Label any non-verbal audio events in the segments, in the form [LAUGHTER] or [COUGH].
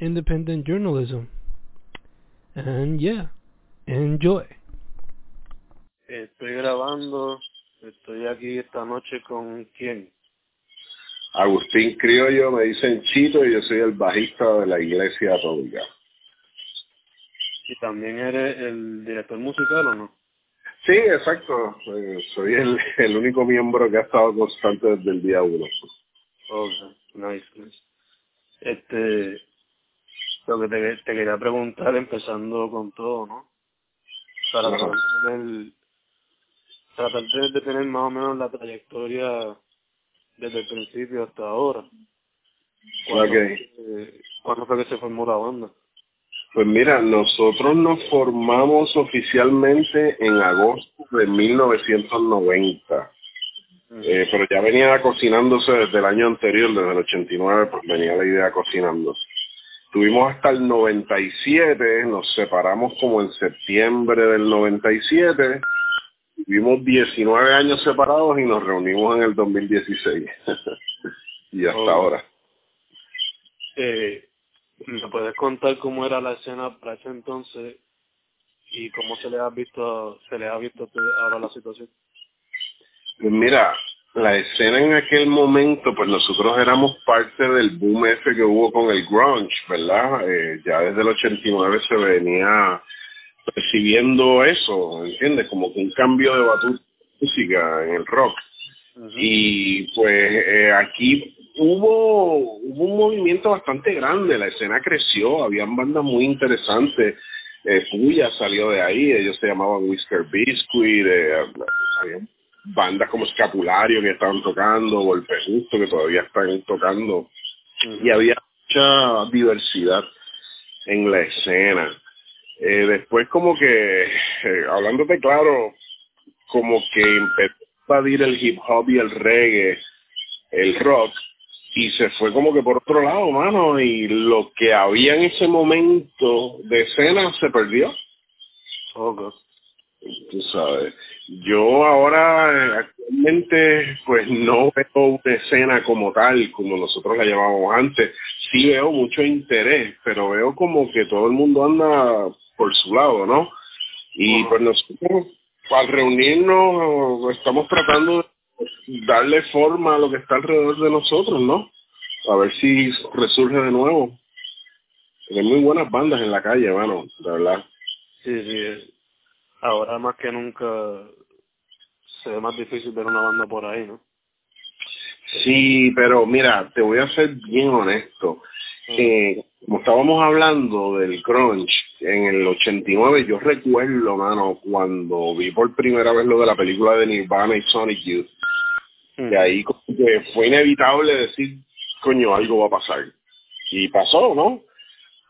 independent journalism. And yeah, enjoy. Estoy grabando, estoy aquí esta noche con quién? Agustín Criollo, me dicen Chito y yo soy el bajista de la iglesia católica. ¿Y también eres el director musical o no? Sí, exacto. Eh, soy el, el único miembro que ha estado constante desde el día uno. Okay, nice, nice. Este, lo que te, te quería preguntar, empezando con todo, ¿no? Para tratar de tener, tratar de, tener más o menos la trayectoria desde el principio hasta ahora. ¿Cuándo, eh, ¿Cuándo fue que se formó la banda? Pues mira, nosotros nos formamos oficialmente en agosto de 1990. Eh, pero ya venía cocinándose desde el año anterior, desde el 89, pues venía la idea cocinándose. Tuvimos hasta el 97, nos separamos como en septiembre del 97, tuvimos 19 años separados y nos reunimos en el 2016. [LAUGHS] y hasta Oh. ahora. Eh, ¿Me puedes contar cómo era la escena para ese entonces y cómo se le ha visto, se le ha visto ahora la situación? Pues mira, la escena en aquel momento, pues nosotros éramos parte del boom ese que hubo con el grunge, ¿verdad? Eh, ya desde el 89 se venía percibiendo eso, ¿entiendes? Como que un cambio de batuta música en el rock. Y pues eh, aquí hubo, hubo un movimiento bastante grande, la escena creció, habían bandas muy interesantes. Eh, Puya salió de ahí, ellos se llamaban Whisker Biscuit, eh, había bandas como Escapulario que estaban tocando, Golpe Justo que todavía están tocando, y había mucha diversidad en la escena. Eh, después como que, eh, hablándote claro, como que empezó a invadir el hip hop y el reggae, el rock, y se fue como que por otro lado, mano, y lo que había en ese momento de escena se perdió. Ok. Tú sabes, yo ahora eh, actualmente pues no veo una escena como tal, como nosotros la llevábamos antes, sí veo mucho interés, pero veo como que todo el mundo anda por su lado, ¿no? Y pues nosotros al reunirnos estamos tratando de darle forma a lo que está alrededor de nosotros, ¿no? A ver si resurge de nuevo. Hay muy buenas bandas en la calle, mano, de verdad. Sí, sí. Ahora más que nunca se ve más difícil ver una banda por ahí, ¿no? Sí, pero mira, te voy a ser bien honesto. Eh, como estábamos hablando del crunch en el 89, yo recuerdo, mano, cuando vi por primera vez lo de la película de Nirvana y Sonic Youth, Mm. de ahí como que fue inevitable decir, coño, algo va a pasar. Y pasó, ¿no?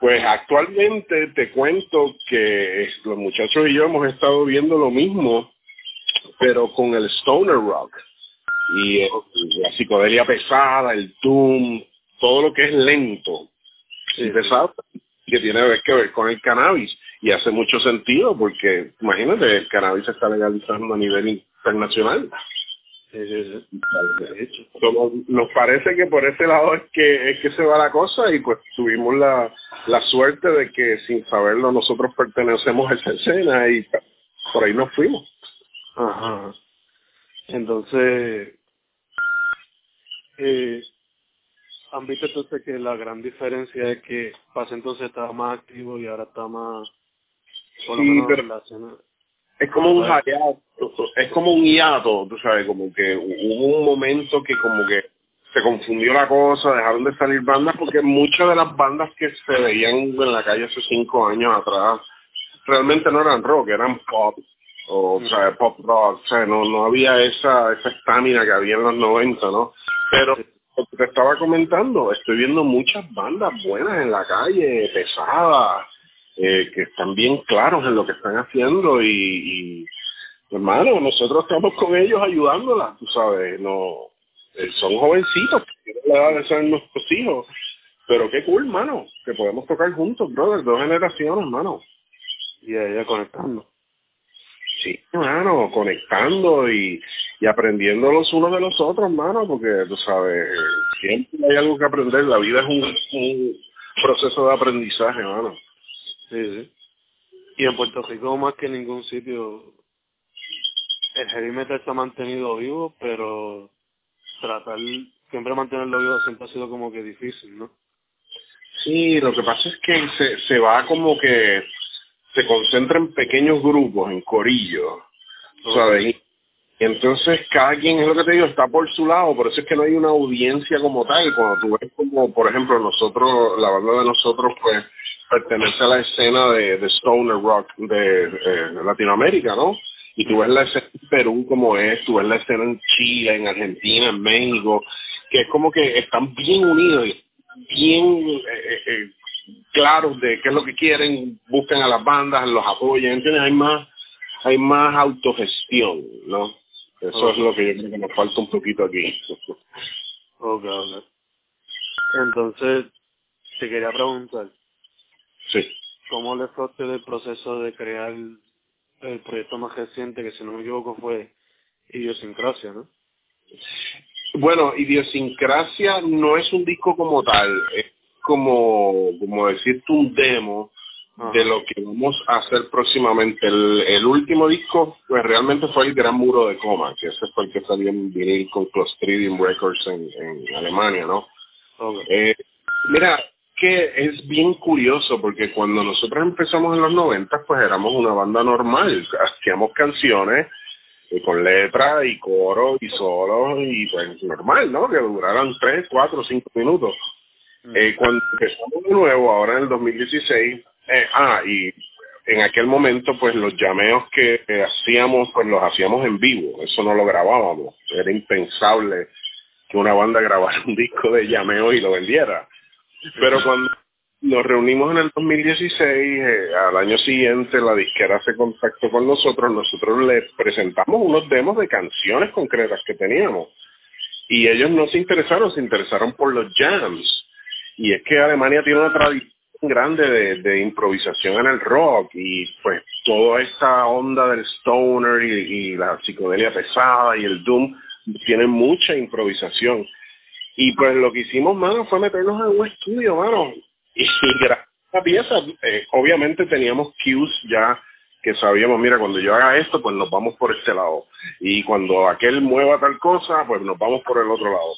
Pues actualmente te cuento que los muchachos y yo hemos estado viendo lo mismo, pero con el stoner rock y eh, la psicodelia pesada, el doom, todo lo que es lento Sí, y pesado, que tiene que ver con el cannabis. Y hace mucho sentido porque, imagínate, el cannabis se está legalizando a nivel internacional. Sí. De hecho. Nos parece que por ese lado es que es que se va la cosa y pues tuvimos la, la suerte de que sin saberlo nosotros pertenecemos a esa escena y por ahí nos fuimos. Ajá. Entonces, eh, han visto entonces que la gran diferencia es que Paz entonces estaba más activo y ahora está más, por lo Sí, menos pero-. Es como un hiato, es como un hiato, tú sabes, como que hubo un momento que como que se confundió la cosa, dejaron de salir bandas porque muchas de las bandas que se veían en la calle hace cinco años atrás realmente no eran rock, eran pop, o, o sea, pop rock, o sea, no, no había esa esa estamina que había en los 90, ¿no? Pero te estaba comentando, estoy viendo muchas bandas buenas en la calle, pesadas, eh, que están bien claros en lo que están haciendo y, y hermano, nosotros estamos con ellos ayudándolas, tú sabes, no eh, son jovencitos, la edad de ser nuestros hijos, pero qué cool, hermano, que podemos tocar juntos, brother, dos generaciones, hermano. Y ella conectando. Sí, hermano, conectando y, y aprendiendo los unos de los otros, hermano, porque tú sabes, siempre hay algo que aprender, la vida es un, un proceso de aprendizaje, hermano. Sí, sí. Y en Puerto Rico más que en ningún sitio el heavy metal se ha mantenido vivo, pero tratar siempre mantenerlo vivo siempre ha sido como que difícil, ¿no? Sí, lo que pasa es que se, se va como que se concentra en pequeños grupos, en corillos, ¿sabes? Y entonces cada quien, es lo que te digo, está por su lado, por eso es que no hay una audiencia como tal. Cuando tú ves como, por ejemplo, nosotros, la banda de nosotros, pues, pertenece a la escena de, de Stoner Rock de, eh, Latinoamérica, ¿no? Y tú ves la escena en Perú como es, tú ves la escena en Chile, en Argentina, en México, que es como que están bien unidos, bien eh, eh, claros de qué es lo que quieren, buscan a las bandas, los apoyan, ¿entiendes? Hay más, hay más autogestión, ¿no? Eso es lo que yo creo que nos falta un poquito aquí. [LAUGHS] ok, ok. Entonces, te quería preguntar. Sí. ¿Cómo le fue el proceso de crear el proyecto más reciente, que si no me equivoco fue Idiosincrasia, ¿no? Bueno, Idiosincrasia no es un disco como tal, es como, como decirte un demo de lo que vamos a hacer próximamente. El, el último disco, pues realmente fue el Gran Muro de Coma, que ese fue el que salió en vinil con Clostridium Records en, en Alemania, ¿no? Eh, mira, que es bien curioso porque cuando nosotros empezamos en los 90, pues éramos una banda normal, hacíamos canciones eh, con letra y coro y solo y pues normal, ¿no? Que duraran 3, 4, 5 minutos. Eh, cuando empezamos de nuevo, ahora en el 2016, eh, ah, y en aquel momento, pues los llameos que hacíamos, pues los hacíamos en vivo, eso no lo grabábamos, era impensable que una banda grabara [LAUGHS] un disco de llameo y lo vendiera. Pero cuando nos reunimos en el 2016, eh, al año siguiente la disquera se contactó con nosotros, nosotros les presentamos unos demos de canciones concretas que teníamos. Y ellos no se interesaron, se interesaron por los jams y es que Alemania tiene una tradición grande de, improvisación en el rock y pues toda esta onda del stoner y, la psicodelia pesada y el doom tienen mucha improvisación. Y pues lo que hicimos, mano, fue meternos en un estudio, mano, y, [LAUGHS] la pieza. Eh, obviamente teníamos cues ya que sabíamos, mira, cuando yo haga esto, pues nos vamos por este lado. Y cuando aquel mueva tal cosa, pues nos vamos por el otro lado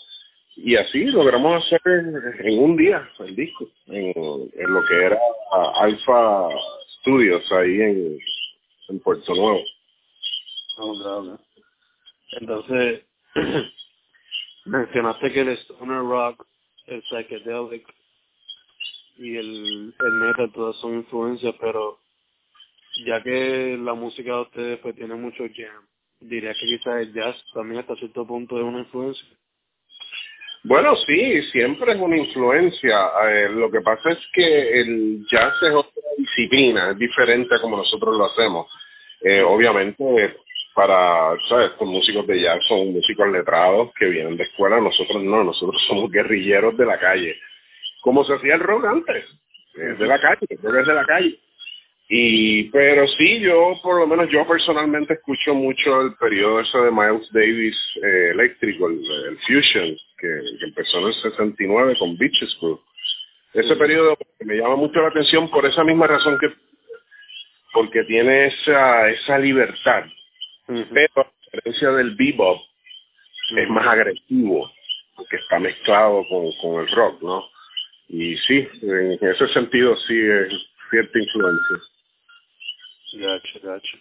y así logramos hacer en un día el disco en, lo que era Alpha Studios ahí en, Puerto Nuevo. Entonces, [CLEARS THROAT] mencionaste que el stoner rock, el psychedelic y el, el metal todas son influencias, pero ya que la música de ustedes pues tiene mucho jam, diría que quizás el jazz también hasta cierto punto es una influencia. Bueno, sí, siempre es una influencia. Eh, lo que pasa es que el jazz es otra disciplina, es diferente a como nosotros lo hacemos. Eh, obviamente, para, ¿sabes? Los músicos de jazz son músicos letrados que vienen de escuela, nosotros no, nosotros [LAUGHS] somos guerrilleros de la calle. Como se hacía el rock antes, de la calle, es de la calle. Y, pero sí, yo, por lo menos yo personalmente escucho mucho el periodo ese de Miles Davis eh, eléctrico, el, el Fusion, que, que, empezó en el 69 con Beaches Crew. Ese periodo me llama mucho la atención por esa misma razón que, porque tiene esa, esa libertad. Pero a diferencia del bebop, es más agresivo, porque está mezclado con, con el rock, ¿no? Y sí, en ese sentido sí es cierta influencia. Gacho, gacho.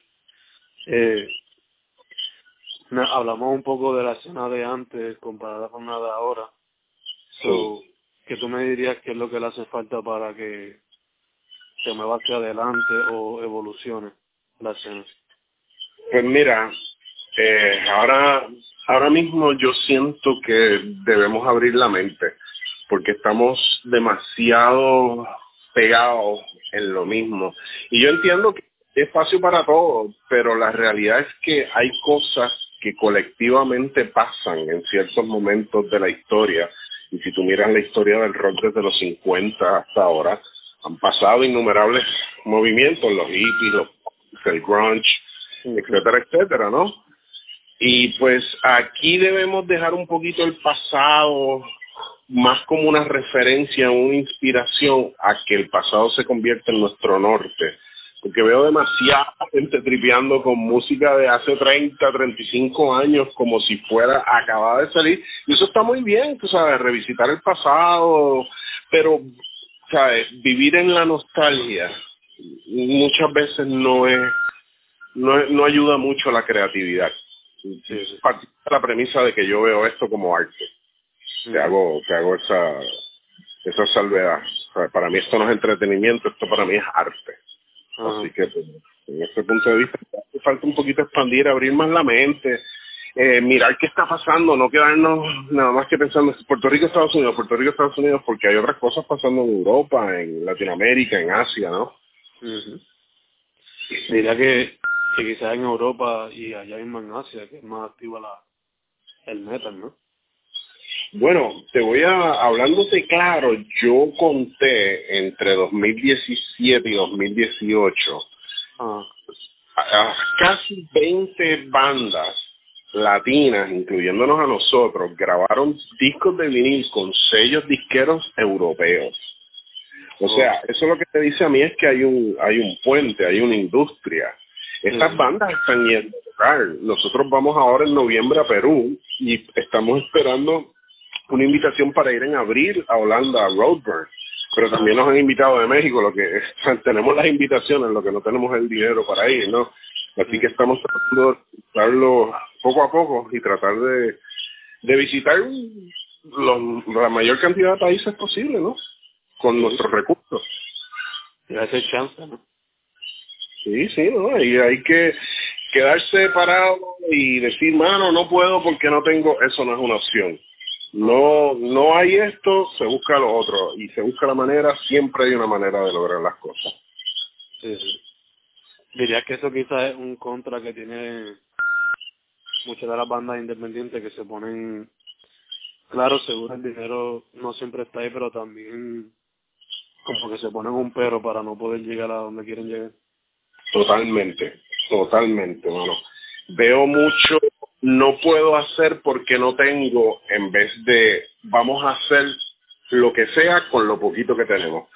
Eh, hablamos un poco de la escena de antes comparada con la de ahora. So, ¿Qué tú me dirías que es lo que le hace falta para que se mueva hacia adelante o evolucione la escena? Pues mira, eh, ahora, ahora mismo yo siento que debemos abrir la mente porque estamos demasiado pegados en lo mismo. Y yo entiendo que hay espacio para todo, pero la realidad es que hay cosas que colectivamente pasan en ciertos momentos de la historia. Y si tú miras la historia del rock desde los 50 hasta ahora, han pasado innumerables movimientos, los hippies, los, el grunge, etcétera, etcétera, ¿no? Y pues aquí debemos dejar un poquito el pasado más como una referencia, una inspiración a que el pasado se convierta en nuestro norte. Porque veo demasiada gente tripeando con música de hace 30, 35 años como si fuera acabada de salir. Y eso está muy bien, tú sabes, revisitar el pasado, pero, sabes, vivir en la nostalgia muchas veces no es, no, no ayuda mucho a la creatividad. Es la premisa de que yo veo esto como arte te hago, te hago esa, esa salvedad. para mí esto no es entretenimiento, esto para mí es arte. Así que pues, en ese punto de vista falta un poquito expandir, abrir más la mente, eh, mirar qué está pasando, no quedarnos nada más que pensando en Puerto Rico, Estados Unidos, Puerto Rico, Estados Unidos, porque hay otras cosas pasando en Europa, en Latinoamérica, en Asia, ¿no? Diría que, que quizás en Europa y allá mismo en Asia, que es más activa la, el metal, ¿no? Bueno, te voy a, hablándote claro, yo conté entre 2017 y 2018 ah. casi 20 bandas latinas, incluyéndonos a nosotros, grabaron discos de vinil con sellos disqueros europeos. O sea, eso lo que te dice a mí es que hay un, hay un puente, hay una industria. Estas bandas están yendo a tocar. Nosotros vamos ahora en noviembre a Perú y estamos esperando una invitación para ir en abril a Holanda, a Roadburn. Pero también nos han invitado de México, lo que [LAUGHS] tenemos las invitaciones, lo que no tenemos el dinero para ir, ¿no? Así que estamos tratando de darlo poco a poco y tratar de, de visitar la mayor cantidad de países posible, ¿no? Con nuestros recursos. Hacer chance, ¿no? Sí, sí, ¿no? Y hay que quedarse parado y decir, mano, no puedo porque no tengo, eso no es una opción no no hay esto, se busca lo otro y se busca la manera, siempre hay una manera de lograr las cosas. Sí, Diría que eso quizás es un contra que tiene muchas de las bandas independientes que se ponen, claro, seguro el dinero no siempre está ahí, pero también como que se ponen un pero para no poder llegar a donde quieren llegar. Totalmente, totalmente, bueno Veo mucho no puedo hacer porque no tengo en vez de vamos a hacer lo que sea con lo poquito que tenemos.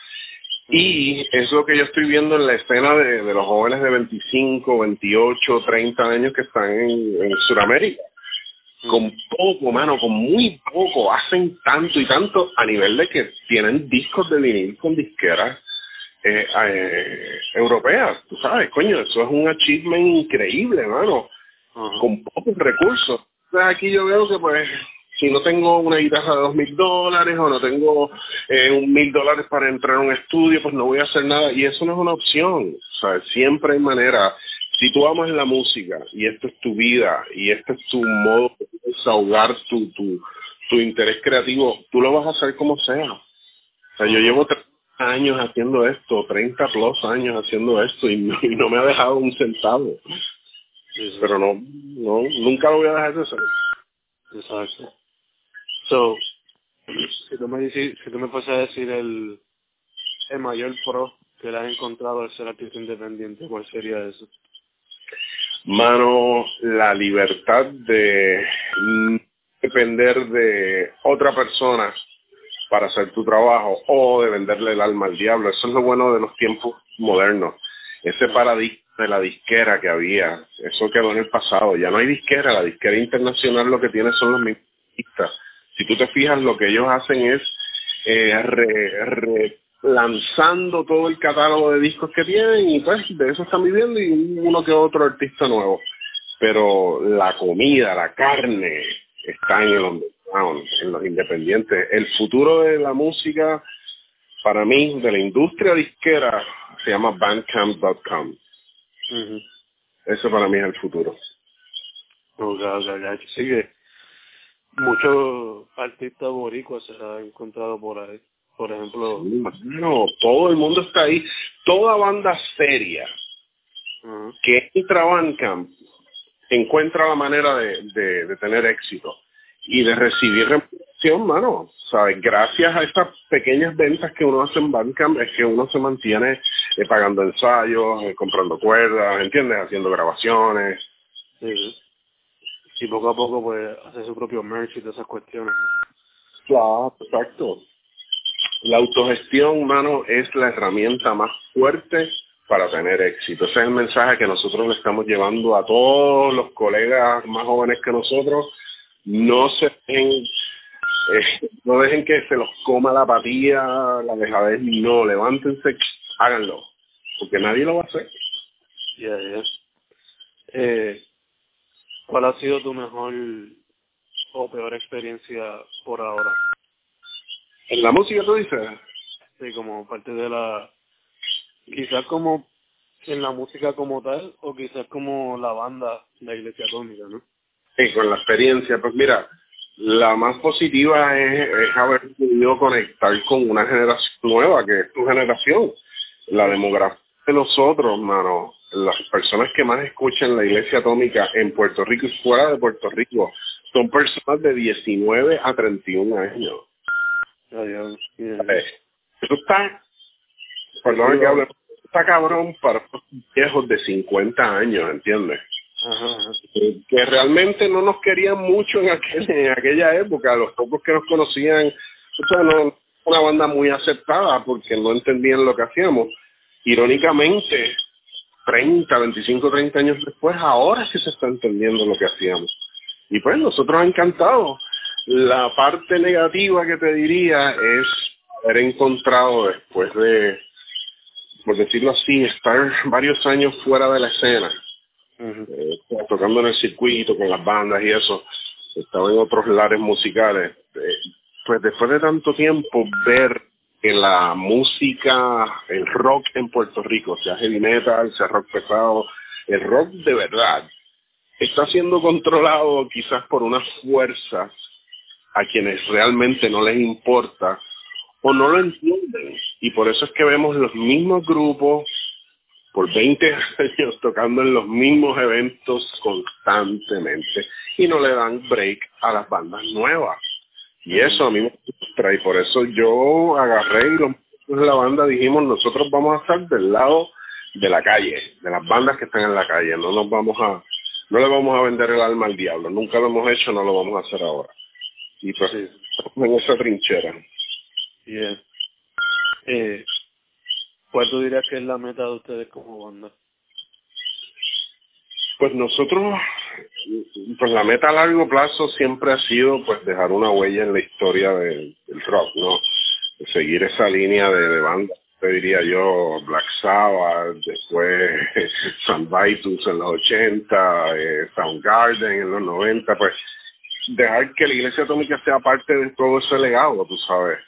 Y es lo que yo estoy viendo en la escena de, los jóvenes de 25, 28, 30 años que están en, en Sudamérica. Con poco, mano, con muy poco. Hacen tanto y tanto a nivel de que tienen discos de vinil con disqueras eh, eh, europeas. Tú sabes, coño, eso es un achievement increíble, mano con pocos recursos. aquí yo veo que pues si no tengo una guitarra de dos mil dólares o no tengo eh, un mil dólares para entrar a un estudio, pues no voy a hacer nada. Y eso no es una opción. O sea, siempre hay manera. Si tú amas la música y esto es tu vida y este es tu modo de desahogar tu, tu, tu interés creativo, tú lo vas a hacer como sea. O sea, yo llevo 30 años haciendo esto, 30 plus años haciendo esto y no me ha dejado un centavo pero no, no, nunca lo voy a dejar de hacer. Exacto. So, si tú me dices, si tú me puedes decir el, el mayor pro que le has encontrado al ser artista independiente, ¿cuál sería eso? Mano, la libertad de depender de otra persona para hacer tu trabajo o de venderle el alma al diablo. Eso es lo bueno de los tiempos modernos. Ese paradigma de la disquera que había. Eso quedó en el pasado. Ya no hay disquera. La disquera internacional lo que tiene son los mismos Si tú te fijas, lo que ellos hacen es eh, lanzando todo el catálogo de discos que tienen y pues de eso están viviendo y uno que otro artista nuevo. Pero la comida, la carne está en el underground, en los independientes. El futuro de la música, para mí, de la industria disquera, se llama bandcamp.com. Eso para mí es el futuro. Ok, ok, ok. Sí que muchos artistas boricuas se han encontrado por ahí. Por ejemplo... No, todo el mundo está ahí. Toda banda seria que entra a Bandcamp encuentra la manera de, de, de tener éxito y de recibir reputación, mano. ¿Sabes? Gracias a estas pequeñas ventas que uno hace en Bandcamp es que uno se mantiene eh, pagando ensayos, eh, comprando cuerdas, ¿entiendes? Haciendo grabaciones. Sí. Y poco a poco, pues, hacer su propio merch y todas esas cuestiones. ¿no? Claro, exacto. La autogestión, mano, es la herramienta más fuerte para tener éxito. Ese es el mensaje que nosotros le estamos llevando a todos los colegas más jóvenes que nosotros. No se dejen, eh, no dejen que se los coma la apatía, la dejadez, no, levántense, háganlo, porque nadie lo va a hacer. Ya, ya. Eh, ¿Cuál ha sido tu mejor o peor experiencia por ahora? En la música tú dices, Sí, como parte de la... Quizás como en la música como tal, o quizás como la banda, la Iglesia Atómica, ¿no? Sí, con la experiencia, pues mira, la más positiva es, es haber podido conectar con una generación nueva, que es tu generación. La demografía de nosotros, mano, las personas que más escuchan la iglesia atómica en Puerto Rico y fuera de Puerto Rico, son personas de 19 a 31 años. Yeah. Eh, Eso está, perdón que hable, está cabrón para viejos de 50 años, ¿entiendes? Ajá, que que realmente no nos querían mucho en, aquel, [LAUGHS] en aquella época, los pocos que nos conocían, o sea, no, una banda muy aceptada porque no entendían lo que hacíamos. Irónicamente, 30, 25, 30 años después, ahora sí se está entendiendo lo que hacíamos. Y pues nosotros encantado. La parte negativa que te diría es haber encontrado después de, por decirlo así, estar varios años fuera de la escena, eh, tocando en el circuito con las bandas y eso, estaba en otros lares musicales. eh, pues después de tanto tiempo ver que la música, el rock en Puerto Rico, sea heavy metal, sea rock pesado, el rock de verdad, está siendo controlado quizás por unas fuerzas a quienes realmente no les importa o no lo entienden. Y por eso es que vemos los mismos grupos por 20 [LAUGHS] años tocando en los mismos eventos constantemente y no le dan break a las bandas nuevas. Y eso a mí me frustra y por eso yo agarré y los de la banda dijimos nosotros vamos a estar del lado de la calle, de las bandas que están en la calle, no nos vamos a, no le vamos a vender el alma al diablo, nunca lo hemos hecho, no lo vamos a hacer ahora. Y pues Sí. estamos en esa trinchera. Yeah. Eh, ¿Cuál tú dirías que es la meta de ustedes como banda? Pues nosotros, pues la meta a largo plazo siempre ha sido pues dejar una huella en la historia del, del rock, ¿no? Seguir esa línea de, de banda, te diría yo, Black Sabbath, después [LAUGHS] San Vitus en los 80, eh, Soundgarden en los 90, pues dejar que la iglesia atómica sea parte de todo ese legado, tú sabes.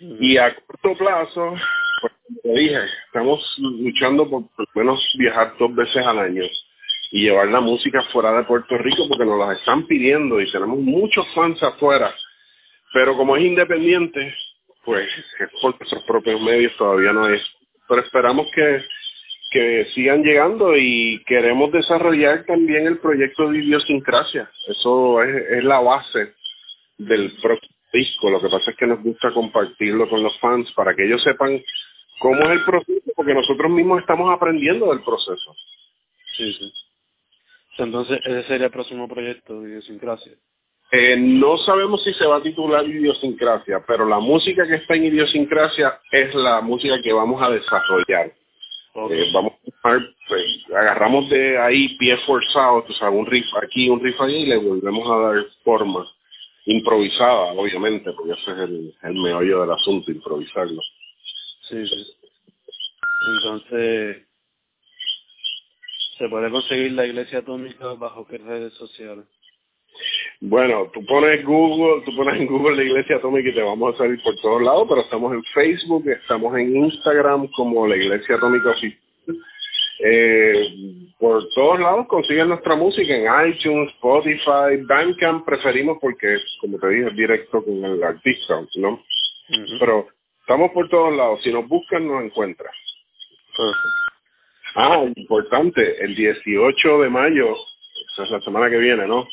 Y a corto plazo, pues como te dije, estamos luchando por por lo menos viajar dos veces al año y llevar la música fuera de Puerto Rico porque nos las están pidiendo y tenemos muchos fans afuera. Pero como es independiente, pues es por nuestros propios medios todavía no es. Pero esperamos que, que sigan llegando y queremos desarrollar también el proyecto de idiosincrasia. Eso es, es la base del próximo disco. Lo que pasa es que nos gusta compartirlo con los fans para que ellos sepan cómo es el proceso, porque nosotros mismos estamos aprendiendo del proceso. Sí, sí. Entonces, ese sería el próximo proyecto de idiosincrasia. Eh, no sabemos si se va a titular Idiosincrasia, pero la música que está en Idiosincrasia es la música que vamos a desarrollar. Eh, vamos a pues, agarramos de ahí pie forzado, o sea, un riff aquí, un riff allí y le volvemos a dar forma. Improvisada, obviamente, porque ese es el, el meollo del asunto, improvisarlo. Sí, sí. Entonces, ¿se puede conseguir la iglesia atómica bajo qué redes sociales? Bueno, tú pones Google, tú pones en Google la Iglesia Atómica y te vamos a salir por todos lados, pero estamos en Facebook, estamos en Instagram como la Iglesia Atómica Oficial Eh, por todos lados consiguen nuestra música en iTunes, Spotify, Bandcamp preferimos porque, como te dije, es directo con el artista, ¿no? Pero estamos por todos lados. Si nos buscan, nos encuentran. Ah, importante, el 18 de mayo, esa es la semana que viene, ¿no?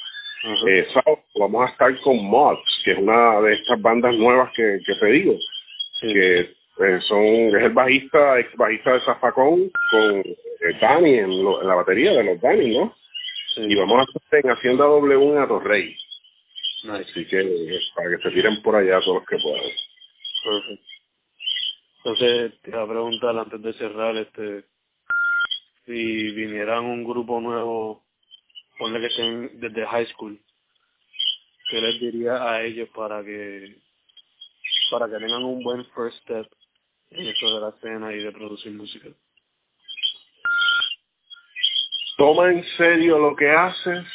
eh, vamos a estar con Mods, que es una de estas bandas nuevas que, que te digo, que eh, son es el bajista, ex bajista de Zafacón con eh, Dani en, la batería de los Dani, ¿no? Y vamos a estar en Hacienda W a Torrey. Así que eh, para que se tiren por allá todos los que puedan. Perfecto. Entonces, te voy a preguntar antes de cerrar, este, si vinieran un grupo nuevo ponle que estén desde high school, ¿qué les diría a ellos para que para que tengan un buen first step en esto de la escena y de producir música? Toma en serio lo que haces,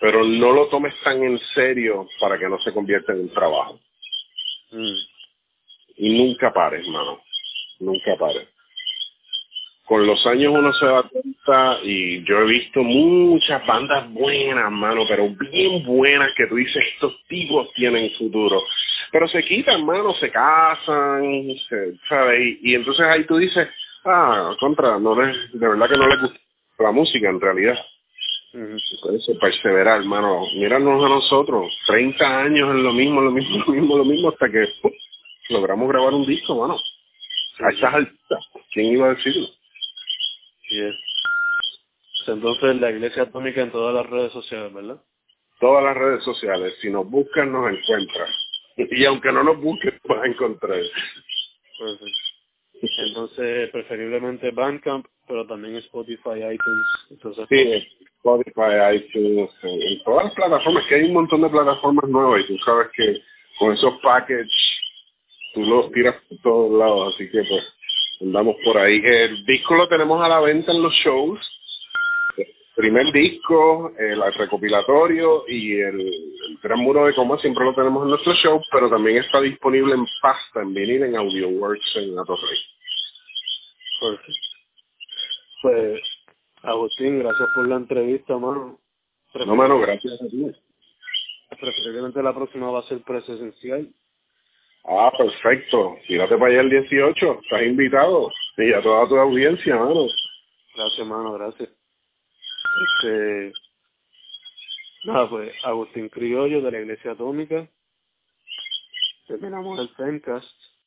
pero no lo tomes tan en serio para que no se convierta en un trabajo. Mm. Y nunca pares, mano. Nunca pares con los años uno se da cuenta y yo he visto muchas bandas buenas, mano, pero bien buenas que tú dices, estos tipos tienen futuro. Pero se quitan, mano, se casan, ¿sabes? Y, entonces ahí tú dices, ah, contra, no de verdad que no les gusta la música en realidad. Por eso perseverar, hermano. Míranos a nosotros, 30 años en lo mismo, lo mismo, [LAUGHS] lo mismo, lo mismo, hasta que logramos grabar un disco, mano. A esas altas, ¿quién iba a decirlo? Y es. Entonces la Iglesia Atómica en todas las redes sociales, ¿verdad? Todas las redes sociales. Si nos buscan, nos encuentran. [LAUGHS] Y aunque no nos busquen, vas a encontrar. Perfecto. Entonces, preferiblemente Bandcamp, pero también Spotify, iTunes. Entonces, sí, Spotify, iTunes, en, todas las plataformas, que hay un montón de plataformas nuevas y tú sabes que con esos packages tú los tiras por todos lados, así que pues andamos por ahí. El disco lo tenemos a la venta en los shows. El primer disco, el recopilatorio y el, gran muro de coma siempre lo tenemos en nuestro show, pero también está disponible en pasta, en vinil, en AudioWorks, en la Torre. Perfecto. Pues, Agustín, gracias por la entrevista, mano. No, mano, gracias a ti. Preferiblemente la próxima va a ser presencial Ah, perfecto. Tírate para allá el 18. Estás invitado. Y a toda tu audiencia, mano. Gracias, mano. Gracias. Este... Nada, pues Agustín Criollo de la Iglesia Atómica. Terminamos el Fencast.